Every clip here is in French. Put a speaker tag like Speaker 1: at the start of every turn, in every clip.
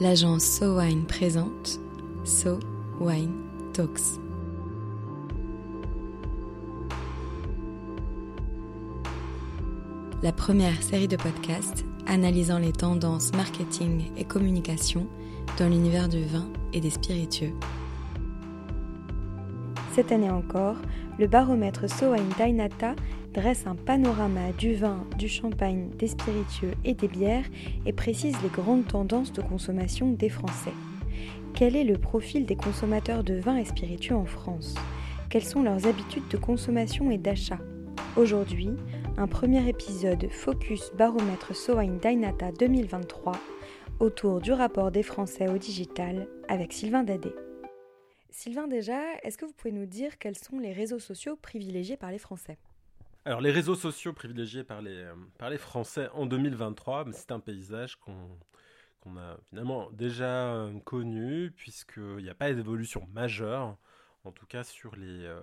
Speaker 1: l'agence So Wine présente So Wine Talks. La première série de podcasts analysant les tendances marketing et communication dans l'univers du vin et des spiritueux.
Speaker 2: Cette année encore, le baromètre So Wine Dainata dresse un panorama du vin, du champagne, des spiritueux et des bières et précise les grandes tendances de consommation des Français. Quel est le profil des consommateurs de vin et spiritueux en France? Quelles sont leurs habitudes de consommation et d'achat? Aujourd'hui, un premier épisode Focus Baromètre Sowine Dainata 2023 autour du rapport des Français au digital avec Sylvain Dadé. Sylvain déjà, est-ce que vous pouvez nous dire quels sont les réseaux sociaux privilégiés par les Français?
Speaker 3: Alors les réseaux sociaux privilégiés par les, euh, par les Français en 2023, c'est un paysage qu'on a finalement déjà euh, connu, puisqu'il n'y a pas d'évolution majeure, en tout cas sur les, euh,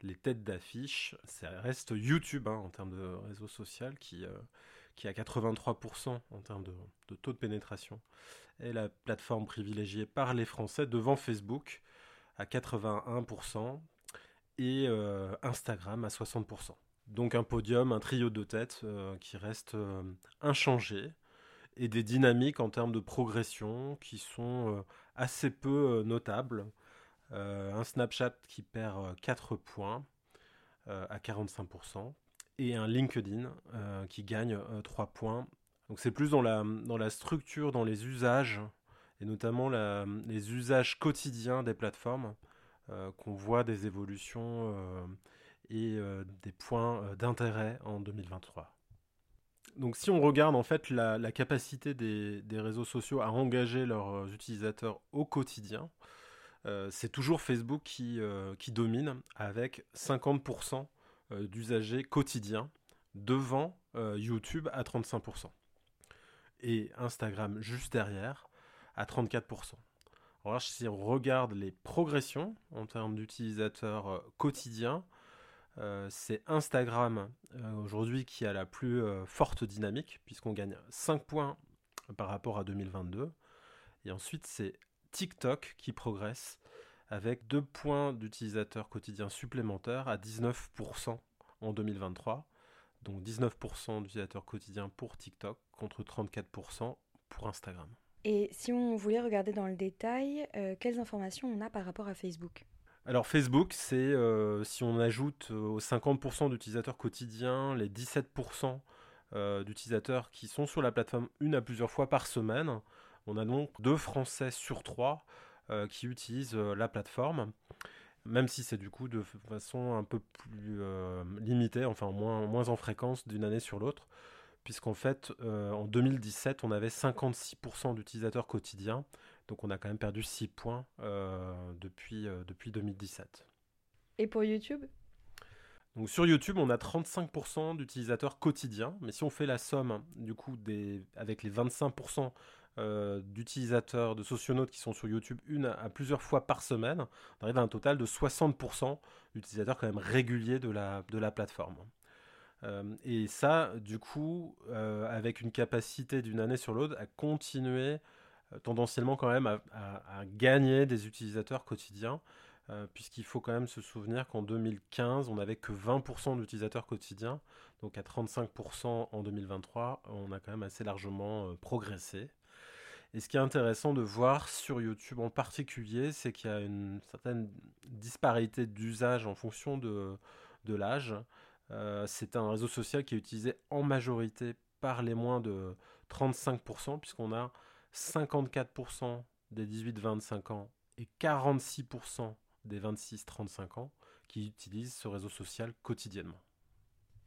Speaker 3: les têtes d'affiche. Ça reste YouTube hein, en termes de réseau social qui, qui a 83% en termes de, de, taux de pénétration, et la plateforme privilégiée par les Français devant Facebook à 81%, et Instagram à 60%. Donc un podium, un trio de tête euh, qui reste euh, inchangé et des dynamiques en termes de progression qui sont euh, assez peu notables. un Snapchat qui perd 4 points à 45% et un LinkedIn qui gagne 3 points. Donc c'est plus dans la structure, dans les usages et notamment les usages quotidiens des plateformes qu'on voit des évolutions et euh, des points euh, d'intérêt en 2023. Donc si on regarde en fait la, capacité des, réseaux sociaux à engager leurs euh, utilisateurs au quotidien, c'est toujours Facebook qui, domine avec 50% d'usagers quotidiens devant YouTube à 35%. Et Instagram juste derrière à 34%. Alors si on regarde les progressions en termes d'utilisateurs quotidiens, euh, c'est Instagram euh, aujourd'hui qui a la plus euh, forte dynamique, puisqu'on gagne 5 points par rapport à 2022. Et ensuite, c'est TikTok qui progresse avec 2 points d'utilisateurs quotidiens supplémentaires à 19% en 2023. Donc 19% d'utilisateurs quotidiens pour TikTok contre 34% pour Instagram.
Speaker 2: Et si on voulait regarder dans le détail, quelles informations on a par rapport à Facebook?
Speaker 3: Alors Facebook, c'est euh, si on ajoute euh, aux 50% d'utilisateurs quotidiens les 17% euh, d'utilisateurs qui sont sur la plateforme une à plusieurs fois par semaine, on a donc deux Français sur trois qui utilisent la plateforme, même si c'est du coup de façon un peu plus limitée, enfin moins, moins en fréquence d'une année sur l'autre, puisqu'en fait en 2017 on avait 56% d'utilisateurs quotidiens donc on a quand même perdu 6 points euh, depuis, euh, depuis 2017.
Speaker 2: Et pour YouTube?
Speaker 3: Donc sur YouTube, on a 35% d'utilisateurs quotidiens, mais si on fait la somme du coup des, avec les 25% euh, d'utilisateurs de socionautes qui sont sur YouTube une à, plusieurs fois par semaine, on arrive à un total de 60% d'utilisateurs quand même réguliers de la, de la plateforme. et ça, du coup, avec une capacité d'une année sur l'autre à continuer euh, tendanciellement quand même à, gagner des utilisateurs quotidiens, euh, puisqu'il faut quand même se souvenir qu'en 2015, on n'avait que 20% d'utilisateurs quotidiens, donc à 35% en 2023, on a quand même assez largement euh, progressé. Et ce qui est intéressant de voir sur YouTube en particulier, c'est qu'il y a une certaine disparité d'usage en fonction de l'âge. c'est un réseau social qui est utilisé en majorité par les moins de 35%, puisqu'on a 54% des 18-25 ans et 46% des 26-35 ans qui utilisent ce réseau social quotidiennement.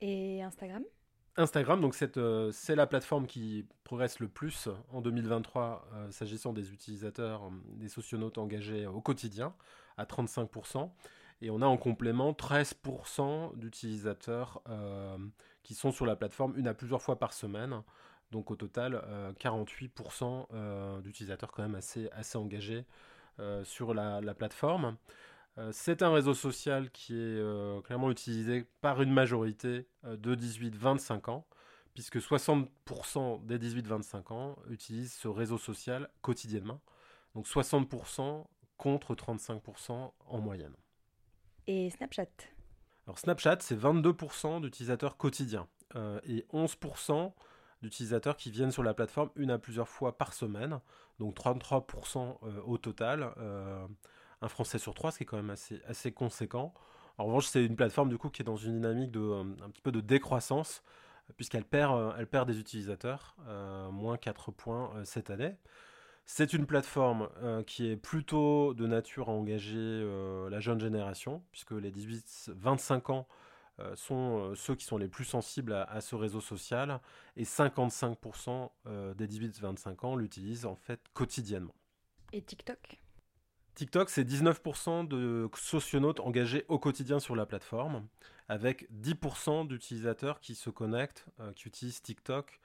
Speaker 2: Et Instagram?
Speaker 3: Instagram, donc euh, c'est la plateforme qui progresse le plus en 2023 euh, s'agissant des utilisateurs, euh, des socionautes engagés au quotidien, à 35%. Et on a en complément 13% d'utilisateurs qui sont sur la plateforme une à plusieurs fois par semaine, donc au total, 48% euh, euh, d'utilisateurs quand même assez, assez engagés euh, sur la, plateforme. C'est un réseau social qui est clairement utilisé par une majorité de 18-25 ans, puisque 60% des 18-25 ans utilisent ce réseau social quotidiennement. Donc 60% contre 35% en moyenne.
Speaker 2: Et Snapchat?
Speaker 3: Alors Snapchat, c'est 22% d'utilisateurs quotidiens euh, et 11% d'utilisateurs qui viennent sur la plateforme une à plusieurs fois par semaine, donc 33% euh, au total, euh, un Français sur trois, ce qui est quand même assez, assez conséquent. En revanche, c'est une plateforme du coup qui est dans une dynamique de un petit peu de décroissance puisqu'elle perd, elle perd des utilisateurs, moins 4 points cette année. C'est une plateforme euh, qui est plutôt de nature à engager euh, la jeune génération, puisque les 18-25 ans euh, sont ceux qui sont les plus sensibles à, ce réseau social, et 55% des 18-25 ans l'utilisent en fait quotidiennement.
Speaker 2: Et TikTok?
Speaker 3: TikTok, c'est 19% de socionautes engagés au quotidien sur la plateforme, avec 10% d'utilisateurs qui se connectent, qui utilisent TikTok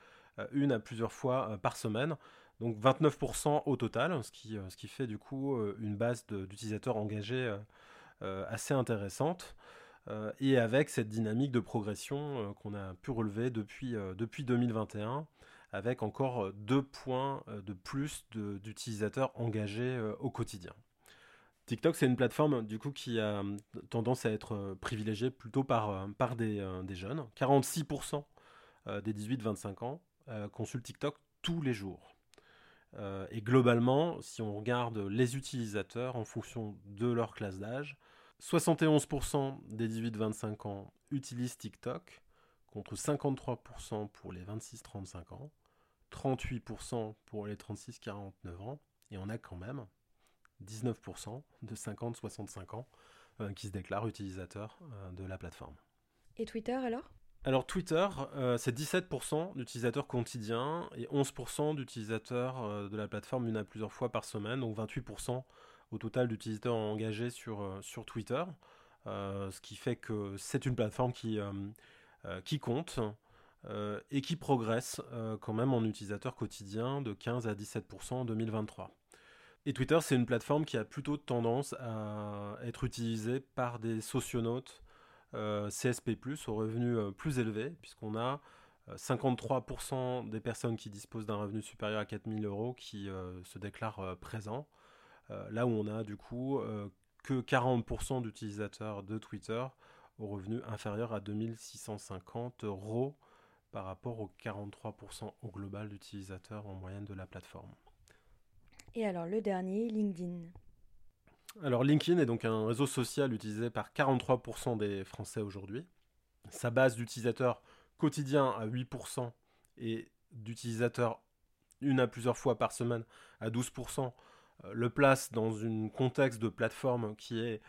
Speaker 3: une à plusieurs fois par semaine. Donc 29% au total, ce qui, euh, ce qui fait du coup euh, une base d'utilisateurs engagés euh, assez intéressante. Et avec cette dynamique de progression qu'on a pu relever depuis, depuis 2021, avec encore deux points de plus d'utilisateurs engagés au quotidien. TikTok, c'est une plateforme du coup qui a tendance à être privilégiée plutôt par, par des, des jeunes. 46% des 18-25 ans consultent TikTok tous les jours. Euh, et globalement, si on regarde les utilisateurs en fonction de leur classe d'âge, 71% des 18-25 ans utilisent TikTok, contre 53% pour les 26-35 ans, 38% pour les 36-49 ans, et on a quand même 19% de 50-65 ans euh, qui se déclarent utilisateurs euh, de la plateforme.
Speaker 2: Et Twitter alors?
Speaker 3: Alors Twitter, euh, c'est 17% d'utilisateurs quotidiens et 11% d'utilisateurs euh, de la plateforme une à plusieurs fois par semaine, donc 28% au total d'utilisateurs engagés sur, euh, sur Twitter, ce qui fait que c'est une plateforme qui, qui compte et qui progresse quand même en utilisateurs quotidiens de 15 à 17% en 2023. Et Twitter, c'est une plateforme qui a plutôt tendance à être utilisée par des socionautes euh, CSP, au revenu euh, plus élevé, puisqu'on a 53% euh, des personnes qui disposent d'un revenu supérieur à 4000 euros qui se déclarent présents. Là où on a du coup que 40% d'utilisateurs de Twitter au revenu inférieur à 2650 euros par rapport aux 43% au global d'utilisateurs en moyenne de la plateforme.
Speaker 2: Et alors le dernier, LinkedIn.
Speaker 3: Alors LinkedIn est donc un réseau social utilisé par 43% des Français aujourd'hui. Sa base d'utilisateurs quotidiens à 8% et d'utilisateurs une à plusieurs fois par semaine à 12% euh, le place dans un contexte de plateforme qui est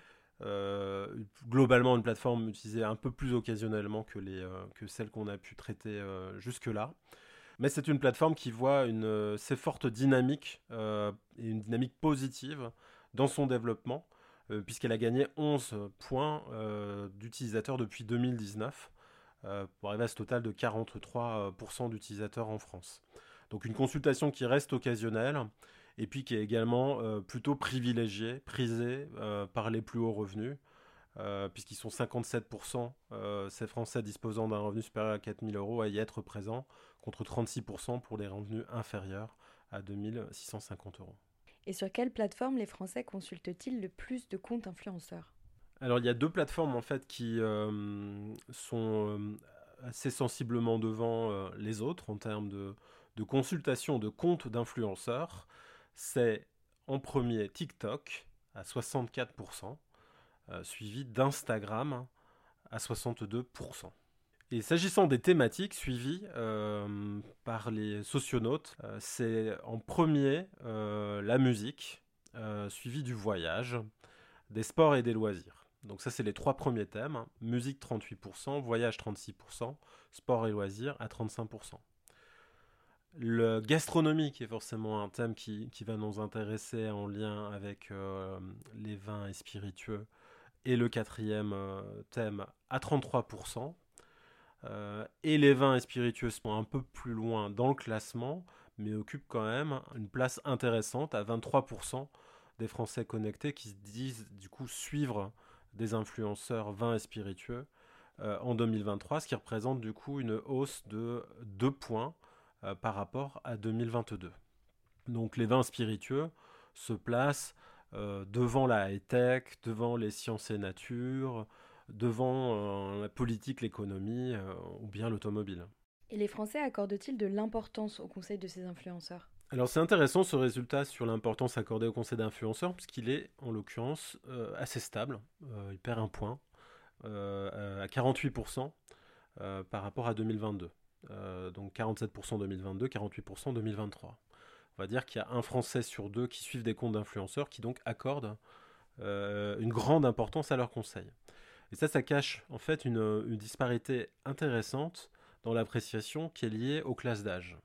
Speaker 3: euh, globalement une plateforme utilisée un peu plus occasionnellement que, les, euh, celle qu'on a pu traiter jusque-là. Mais c'est une plateforme qui voit une assez forte dynamique et une dynamique positive dans son développement, euh, puisqu'elle a gagné 11 points euh, d'utilisateurs depuis 2019, euh, pour arriver à ce total de 43% d'utilisateurs en France. Donc une consultation qui reste occasionnelle, et puis qui est également plutôt privilégiée, prisée par les plus hauts revenus, puisqu'ils sont 57%, ces Français disposant d'un revenu supérieur à 4000 euros à y être présents, contre 36% pour les revenus inférieurs à 2650 euros.
Speaker 2: Et sur quelle plateforme les Français consultent-ils le plus de comptes influenceurs?
Speaker 3: Alors il y a deux plateformes en fait qui euh, sont euh, assez sensiblement devant euh, les autres en termes de, de consultation de comptes d'influenceurs. C'est en premier TikTok à 64%, suivi d'Instagram à 62%. Et s'agissant des thématiques suivies euh, par les socionautes, euh, c'est en premier euh, la musique, suivi du voyage, des sports et des loisirs. Donc ça c'est les trois premiers thèmes. Musique 38%, voyage 36%, sport et loisirs à 35%. Le gastronomie qui est forcément un thème qui, va nous intéresser en lien avec les vins et spiritueux. Et le quatrième thème à 33%. Euh, et les vins et spiritueux sont un peu plus loin dans le classement, mais occupent quand même une place intéressante à 23% des Français connectés qui se disent du coup suivre des influenceurs vins et spiritueux en 2023, ce qui représente du coup une hausse de 2 points par rapport à 2022. Donc les vins spiritueux se placent devant la high-tech, devant les sciences et nature, devant la politique, l'économie ou bien l'automobile.
Speaker 2: Et les Français accordent-ils de l'importance au conseil de ces influenceurs?
Speaker 3: Alors c'est intéressant ce résultat sur l'importance accordée au conseil d'influenceurs, puisqu'il est en l'occurrence euh, assez stable. Euh, il perd un point euh, à 48% par rapport à 2022. Donc 47% 2022, 48% 2023. On va dire qu'il y a un Français sur deux qui suivent des comptes d'influenceurs qui donc accordent une grande importance à leur conseil. Et ça, ça cache en fait une disparité intéressante dans l'appréciation qui est liée aux classes d'âge.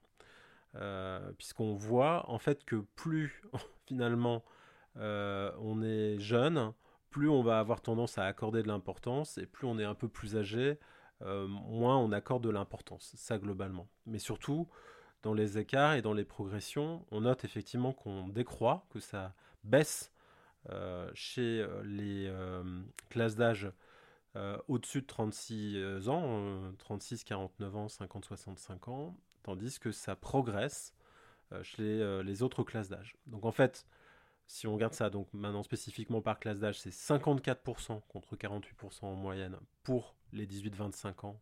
Speaker 3: Euh, puisqu'on voit en fait que plus finalement euh, on est jeune, plus on va avoir tendance à accorder de l'importance, et plus on est un peu plus âgé, euh, moins on accorde de l'importance, ça globalement. Mais surtout, dans les écarts et dans les progressions, on note effectivement qu'on décroît, que ça baisse chez les classes d'âge au-dessus de 36 ans, 36, 49 ans, 50, 65 ans, tandis que ça progresse euh, chez euh, les, autres classes d'âge. Donc en fait, si on regarde ça, donc maintenant spécifiquement par classe d'âge, c'est 54% contre 48% en moyenne pour les 18-25 ans,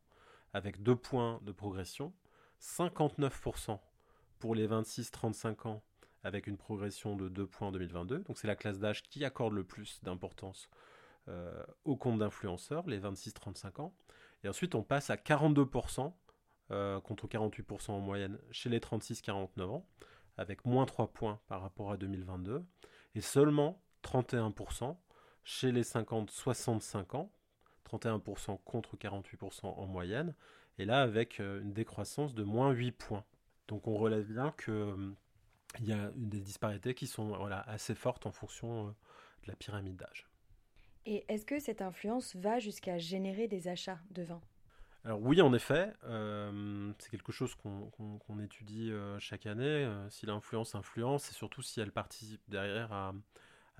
Speaker 3: avec deux points de progression. 59% pour les 26-35 ans, avec une progression de 2 points en 2022. Donc c'est la classe d'âge qui accorde le plus d'importance euh, au compte d'influenceurs, les 26-35 ans. Et ensuite, on passe à 42% euh, contre 48% en moyenne chez les 36-49 ans, avec moins 3 points par rapport à 2022, et seulement 31% chez les 50-65 ans, 31% contre 48% en moyenne, et là avec euh, une décroissance de moins 8 points. Donc on relève bien qu'il euh, y a des disparités qui sont voilà, assez fortes en fonction de la pyramide d'âge.
Speaker 2: Et est-ce que cette influence va jusqu'à générer des achats de vin?
Speaker 3: Alors oui, en effet, euh, c'est quelque chose qu'on étudie euh, chaque année. Euh, si l'influence influence, et surtout si elle participe derrière à,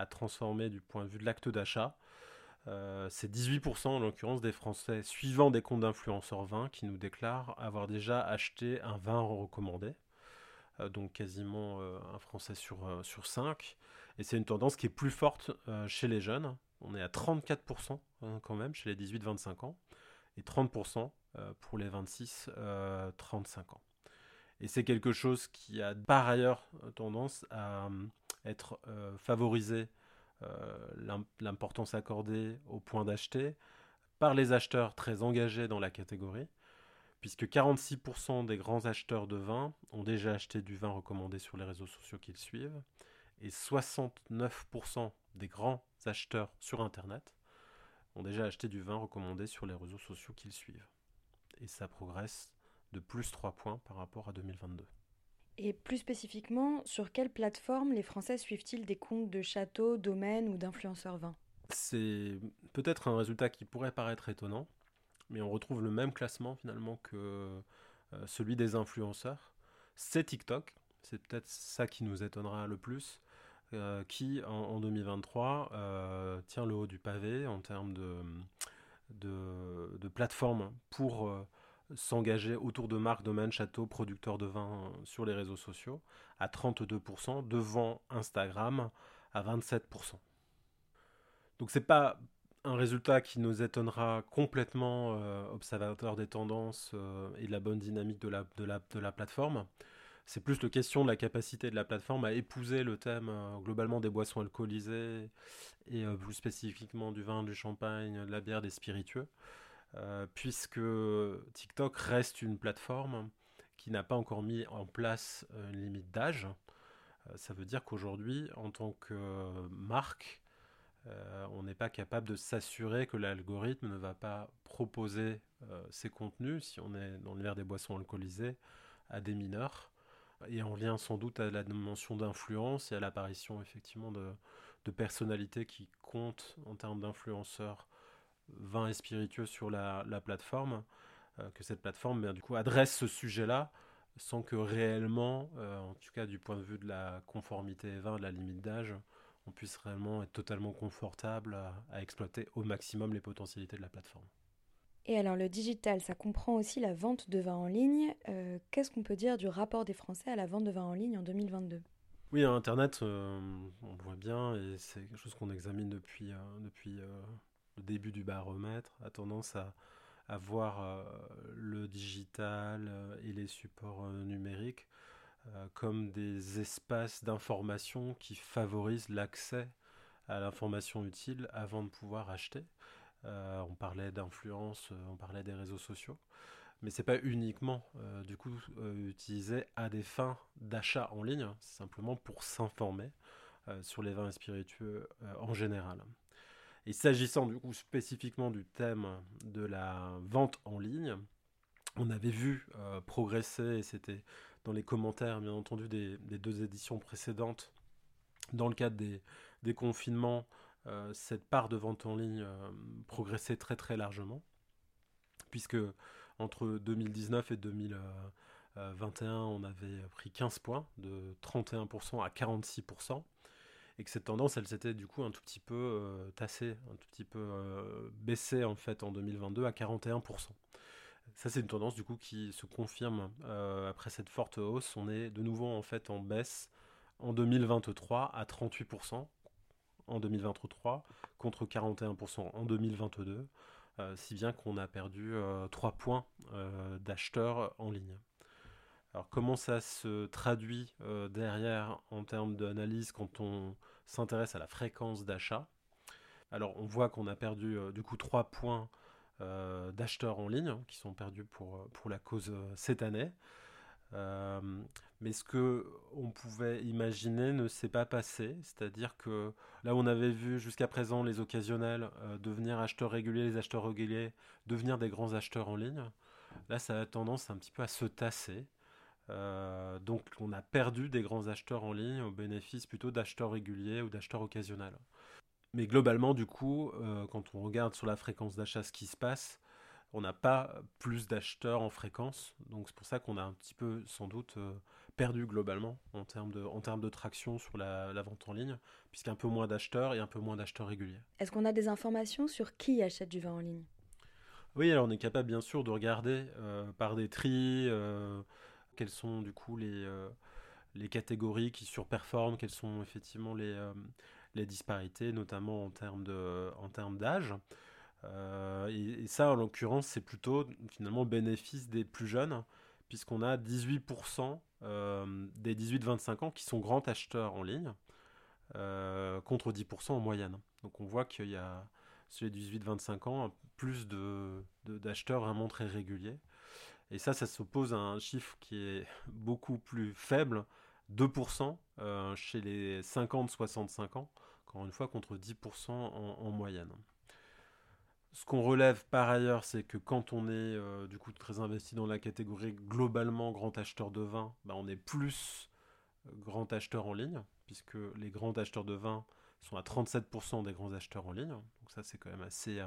Speaker 3: transformer du point de vue de l'acte d'achat. C'est 18% en l'occurrence des Français suivant des comptes d'influenceurs vin qui nous déclarent avoir déjà acheté un vin recommandé. donc quasiment un Français sur, sur 5. Et c'est une tendance qui est plus forte chez les jeunes. On est à 34% hein, quand même chez les 18-25 ans et 30% euh, pour les 26-35 euh, ans. Et c'est quelque chose qui a par ailleurs tendance à euh, être favorisé, l'importance accordée au point d'acheter, par les acheteurs très engagés dans la catégorie, puisque 46% des grands acheteurs de vin ont déjà acheté du vin recommandé sur les réseaux sociaux qu'ils suivent, et 69% des grands acheteurs sur Internet ont déjà acheté du vin recommandé sur les réseaux sociaux qu'ils suivent. Et ça progresse de plus 3 points par rapport à 2022.
Speaker 2: Et plus spécifiquement, sur quelle plateforme les Français suivent-ils des comptes de châteaux, domaines ou d'influenceurs vins
Speaker 3: C'est peut-être un résultat qui pourrait paraître étonnant, mais on retrouve le même classement finalement que euh, celui des influenceurs. C'est TikTok, c'est peut-être ça qui nous étonnera le plus. Euh, qui, en, 2023, euh, tient le haut du pavé en termes de, plateforme pour s'engager autour de marques, domaines, châteaux, producteurs de vin sur les réseaux sociaux, à 32%, devant Instagram à 27%. Donc c'est pas un résultat qui nous étonnera complètement, observateur des tendances et de la bonne dynamique de la, plateforme. C'est plus la question de la capacité de la plateforme à épouser le thème euh, globalement des boissons alcoolisées et euh, plus spécifiquement du vin, du champagne, de la bière, des spiritueux, euh, puisque TikTok reste une plateforme qui n'a pas encore mis en place une limite d'âge. ça veut dire qu'aujourd'hui, en tant que marque, on n'est pas capable de s'assurer que l'algorithme ne va pas proposer ses contenus, si on est dans l'univers des boissons alcoolisées, à des mineurs et en lien sans doute à la dimension d'influence et à l'apparition effectivement de, personnalités qui comptent en termes d'influenceurs vins et spiritueux sur la, plateforme, euh, que cette plateforme ben, du coup adresse ce sujet-là sans que réellement, euh, en tout cas du point de vue de la conformité vin, de la limite d'âge, on puisse réellement être totalement confortable à exploiter au maximum les potentialités de la plateforme.
Speaker 2: Et alors le digital, ça comprend aussi la vente de vin en ligne. Euh, qu'est-ce qu'on peut dire du rapport des Français à la vente de vin en ligne en 2022
Speaker 3: Oui, Internet, euh, on voit bien, et c'est quelque chose qu'on examine depuis, euh, depuis le début du baromètre, a tendance à, voir le digital et les supports numériques comme des espaces d'information qui favorisent l'accès à l'information utile avant de pouvoir acheter. Euh, on parlait d'influence, euh, on parlait des réseaux sociaux, mais c'est pas uniquement euh, du coup utilisé à des fins d'achat en ligne, c'est simplement pour s'informer sur les vins spiritueux en général. Et s'agissant du coup spécifiquement du thème de la vente en ligne, on avait vu progresser, et c'était dans les commentaires bien entendu des, deux éditions précédentes, dans le cadre des confinements, euh, cette part de vente en ligne euh, progressait très très largement, puisque entre 2019 et 2021, on avait pris 15 points, de 31% à 46%, et que cette tendance, elle s'était du coup un tout petit peu euh, tassée, un tout petit peu baissée en fait en 2022 à 41%. Ça, c'est une tendance du coup qui se confirme après cette forte hausse. On est de nouveau en fait en baisse en 2023 à 38%, en 2023 contre 41% en 2022, euh, si bien qu'on a perdu 3 euh, points euh, d'acheteurs en ligne. Alors comment ça se traduit derrière en termes d'analyse quand on s'intéresse à la fréquence d'achat? Alors on voit qu'on a perdu du coup 3 points d'acheteurs en ligne qui sont perdus pour, pour la cause cette année. Euh, mais ce que on pouvait imaginer ne s'est pas passé, c'est-à-dire que là où on avait vu jusqu'à présent les occasionnels euh, devenir acheteurs réguliers, les acheteurs réguliers devenir des grands acheteurs en ligne, là ça a tendance un petit peu à se tasser. Euh, donc on a perdu des grands acheteurs en ligne au bénéfice plutôt d'acheteurs réguliers ou d'acheteurs occasionnels. Mais globalement, du coup, quand on regarde sur la fréquence d'achat ce qui se passe, on n'a pas plus d'acheteurs en fréquence. Donc c'est pour ça qu'on a un petit peu sans doute euh, perdu globalement en termes de, en termes de traction sur la, vente en ligne, puisqu'il y a un peu moins d'acheteurs et un peu moins d'acheteurs réguliers.
Speaker 2: Est-ce qu'on a des informations sur qui achète du vin en ligne?
Speaker 3: Oui, alors on est capable bien sûr de regarder euh, par des tris euh, quelles sont du coup les, les catégories qui surperforment, quelles sont effectivement les, les disparités, notamment en termes d'âge. Euh, et, ça, en l'occurrence, c'est plutôt finalement bénéfice des plus jeunes, puisqu'on a 18% euh, des 18-25 ans qui sont grands acheteurs en ligne, euh, contre 10% en moyenne. Donc on voit qu'il y a sur les 18-25 ans plus d'acheteurs de, d'acheteurs vraiment très réguliers. Et ça, ça s'oppose à un chiffre qui est beaucoup plus faible, 2% chez les 50-65 ans, encore une fois contre 10% en moyenne. Ce qu'on relève par ailleurs, c'est que quand on est euh, du coup très investi dans la catégorie globalement grand acheteur de vin, bah, on est plus euh, grand acheteur en ligne, puisque les grands acheteurs de vin sont à 37% des grands acheteurs en ligne. Donc ça c'est quand même assez euh,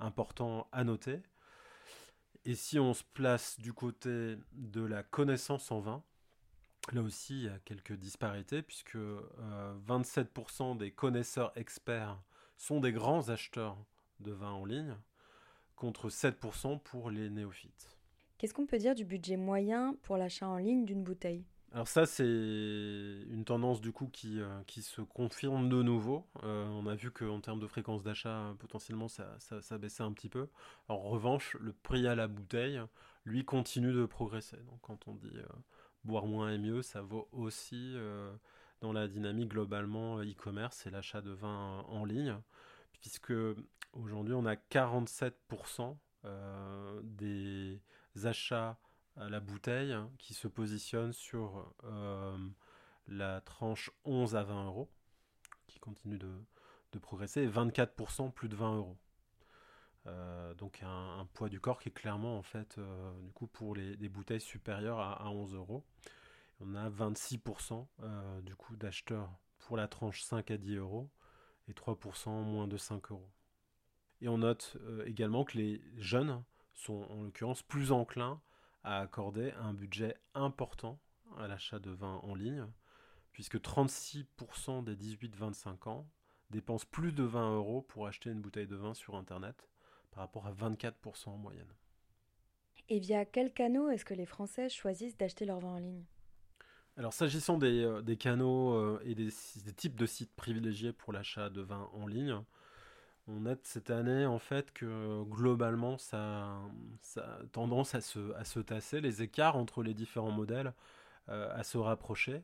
Speaker 3: important à noter. Et si on se place du côté de la connaissance en vin, là aussi il y a quelques disparités, puisque 27% des connaisseurs experts sont des grands acheteurs de vin en ligne, contre 7% pour les néophytes.
Speaker 2: Qu'est-ce qu'on peut dire du budget moyen pour l'achat en ligne d'une bouteille?
Speaker 3: Alors ça, c'est une tendance du coup qui, euh, se confirme de nouveau. Euh, on a vu qu'en termes de fréquence d'achat, potentiellement, ça, ça, baissait un petit peu. En revanche, le prix à la bouteille, lui, continue de progresser. Donc quand on dit euh, boire moins et mieux, ça vaut aussi dans la dynamique globalement e-commerce et l'achat de vin en ligne, puisque Aujourd'hui, on a 47% euh, des achats la bouteille qui se positionnent sur euh, la tranche 11 à 20 euros, qui continue de, progresser, et 24% plus de 20 euros. Euh, donc un, poids du corps qui est clairement en fait du coup pour les, bouteilles supérieures à, à, 11 euros. On a 26% du coup d'acheteurs pour la tranche 5 à 10 euros et 3% moins de 5 euros. Et on note euh, également que les jeunes sont en l'occurrence plus enclins à accorder un budget important à l'achat de vin en ligne, puisque 36% des 18-25 ans dépensent plus de 20 euros pour acheter une bouteille de vin sur Internet, par par rapport à 24% en moyenne.
Speaker 2: Et via quels canaux est-ce que les Français choisissent d'acheter leur vin en ligne?
Speaker 3: Alors s'agissant des, des canaux et des, des, types de sites privilégiés pour l'achat de vin en ligne, on note cette année en fait que globalement ça, a tendance à se, tasser, les écarts entre les différents modèles euh, à se rapprocher.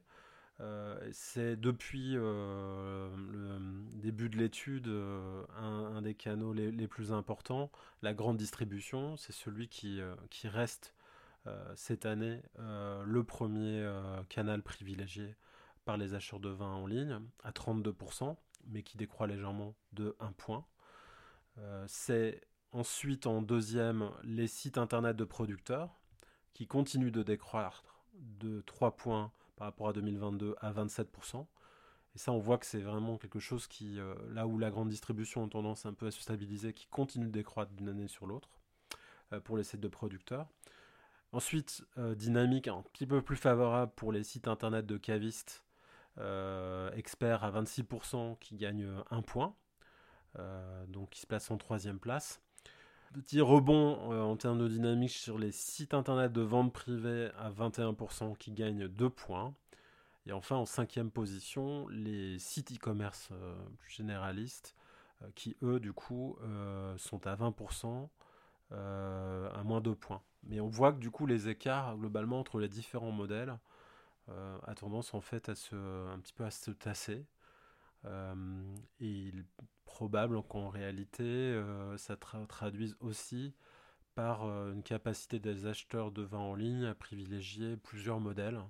Speaker 3: Euh, c'est depuis euh, le début de l'étude un, des canaux les, plus importants, la grande distribution, c'est celui qui, qui reste cette année le premier canal privilégié par les acheteurs de vin en ligne à 32%, mais qui décroît légèrement de 1 point. Euh, c'est ensuite en deuxième les sites internet de producteurs qui continuent de décroître de 3 points par rapport à 2022 à 27%. Et ça, on voit que c'est vraiment quelque chose qui, euh, là où la grande distribution a tendance un peu à se stabiliser, qui continue de décroître d'une année sur l'autre euh, pour les sites de producteurs. Ensuite, dynamique un petit peu plus favorable pour les sites internet de cavistes, experts à 26% qui gagnent 1 point. Euh, donc il se place en troisième place. Petit rebond euh, en termes de dynamique sur les sites internet de vente privée à 21% qui gagnent 2 points. Et enfin en cinquième position, les sites e-commerce euh, généralistes qui eux du coup sont à 20% à moins 2 points. Mais on voit que du coup les écarts globalement entre les différents modèles a tendance en fait à se, un petit peu à se tasser. et probable qu'en réalité, euh, ça traduise aussi par euh, une capacité des acheteurs de vin en ligne à privilégier plusieurs modèles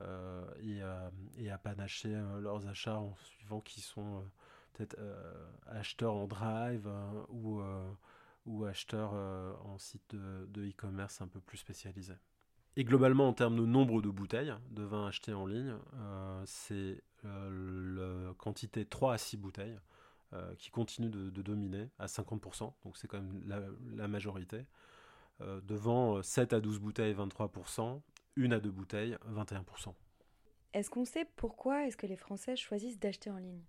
Speaker 3: euh, et, à, panacher leurs achats en suivant qui sont peut-être acheteurs en drive ou, ou acheteurs en site de e-commerce un peu plus spécialisé. Et globalement, en termes de nombre de bouteilles de vin achetés en ligne, c'est la quantité 3 à 6 bouteilles euh, qui continue de, dominer à 50%, donc c'est quand même la, majorité, euh, devant 7 euh, à 12 bouteilles 23%, 1 à 2 bouteilles 21%.
Speaker 2: Est-ce qu'on sait pourquoi est-ce que les Français choisissent d'acheter en ligne?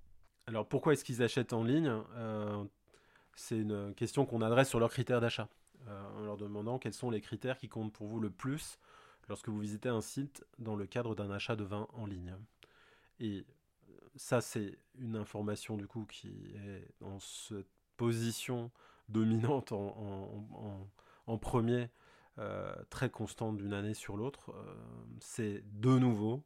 Speaker 3: Alors pourquoi est-ce qu'ils achètent en ligne? C'est une question qu'on adresse sur leurs critères d'achat, en leur demandant quels sont les critères qui comptent pour vous le plus lorsque vous visitez un site dans le cadre d'un achat de vin en ligne. Et ça, c'est une information du coup qui est dans cette position dominante en, premier, euh, très constante d'une année sur l'autre. Euh, c'est de nouveau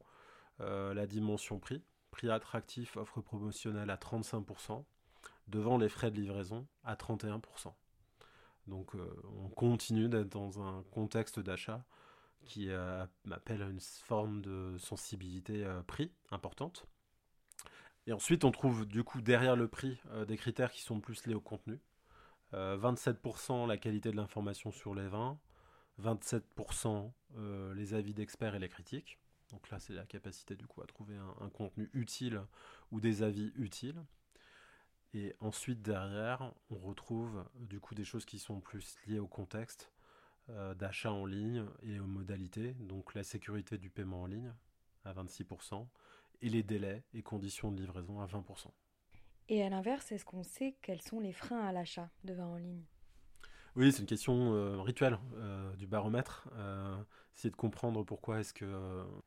Speaker 3: euh, la dimension prix. Prix attractif, offre promotionnelle à 35%, devant les frais de livraison à 31%. Donc on continue d'être dans un contexte d'achat qui appelle à une forme de sensibilité prix importante. Et ensuite, on trouve du coup derrière le prix euh, des critères qui sont plus liés au contenu. 27% euh, la qualité de l'information sur les vins, 27% euh, les avis d'experts et les critiques. Donc là, c'est la capacité du coup à trouver un, contenu utile ou des avis utiles. Et ensuite, derrière, on retrouve du coup des choses qui sont plus liées au contexte d'achat en ligne et aux modalités. Donc la sécurité du paiement en ligne à 26%, et les délais et conditions de livraison à 20%.
Speaker 2: Et à l'inverse, est-ce qu'on sait quels sont les freins à l'achat de vin en ligne?
Speaker 3: Oui, c'est une question euh, rituelle euh, du baromètre. Euh, essayer de comprendre pourquoi est-ce qu'il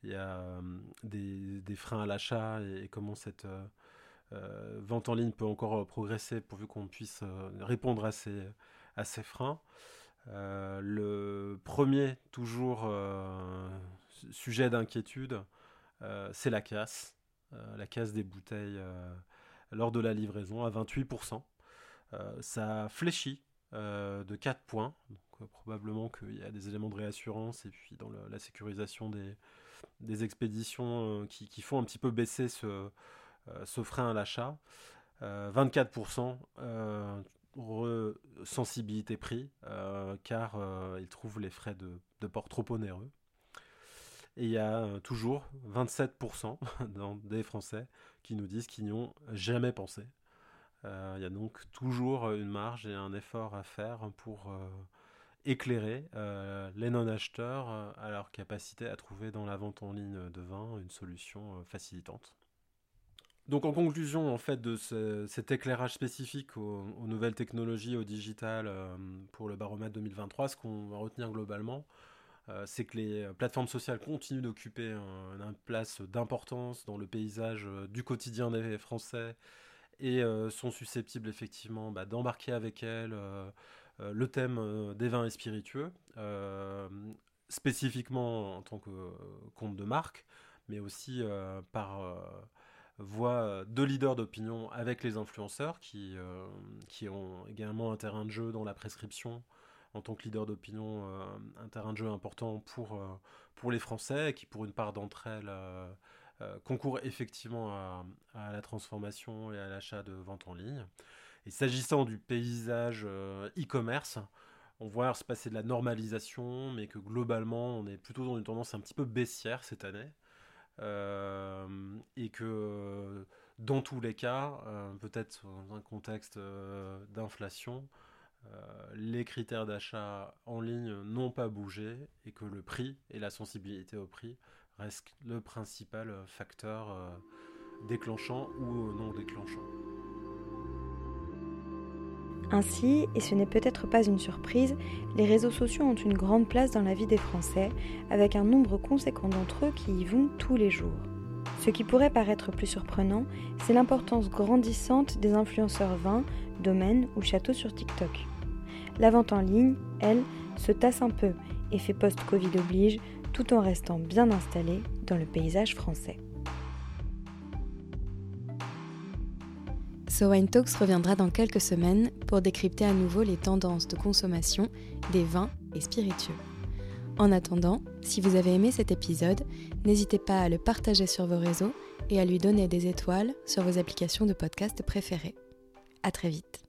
Speaker 3: y a des, freins à l'achat et, comment cette vente en ligne peut encore progresser pourvu qu'on puisse répondre à ces, à ces freins. le premier, toujours sujet d'inquiétude, euh, c'est la casse, euh, la casse des bouteilles euh, lors de la livraison à 28%. ça fléchit de 4 points, probablement qu'il y a des éléments de réassurance et puis dans la sécurisation des, expéditions qui, font un petit peu baisser ce, frein à l'achat. 24% sensibilité prix, car ils trouvent les frais de port trop onéreux. Et il y a euh, toujours 27% des Français qui nous disent qu'ils n'y ont jamais pensé. Euh, il y a donc toujours une marge et un effort à faire pour euh, éclairer les non-acheteurs à leur capacité à trouver dans la vente en ligne de vin une solution facilitante. Donc en conclusion en fait de cet éclairage spécifique aux, nouvelles technologies, au digital euh, pour le baromètre 2023, ce qu'on va retenir globalement, euh, c'est que les plateformes sociales continuent d'occuper une place d'importance dans le paysage euh, du quotidien des Français et sont susceptibles effectivement bah, d'embarquer avec elles le thème des vins et spiritueux, spécifiquement en tant que compte de marque, mais aussi par euh, deux leaders d'opinion avec les influenceurs euh, qui ont également un terrain de jeu dans la prescription en tant que leader d'opinion, euh, un terrain de jeu important pour, pour les Français qui pour une part d'entre elles concourent effectivement à, la transformation et à l'achat de vente en ligne. Et s'agissant du paysage e-commerce, on voit se passer de la normalisation, mais que globalement on est plutôt dans une tendance un petit peu baissière cette année. Euh, et que dans tous les cas, euh, peut-être dans un contexte euh, d'inflation, les critères d'achat en ligne n'ont pas bougé et que le prix et la sensibilité au prix restent le principal facteur déclenchant ou non déclenchant.
Speaker 2: Ainsi, et ce n'est peut-être pas une surprise, les réseaux sociaux ont une grande place dans la vie des Français, avec un nombre conséquent d'entre eux qui y vont tous les jours. Ce qui pourrait paraître plus surprenant, c'est l'importance grandissante des influenceurs vins, domaines ou châteaux sur TikTok. La vente en ligne, elle, se tasse un peu et fait post-Covid oblige, tout en restant bien installée dans le paysage français.
Speaker 1: So Wine Talks reviendra dans quelques semaines pour décrypter à nouveau les tendances de consommation des vins et spiritueux. En attendant, si vous avez aimé cet épisode, n'hésitez pas à le partager sur vos réseaux et à lui donner des étoiles sur vos applications de podcast préférées. À très vite.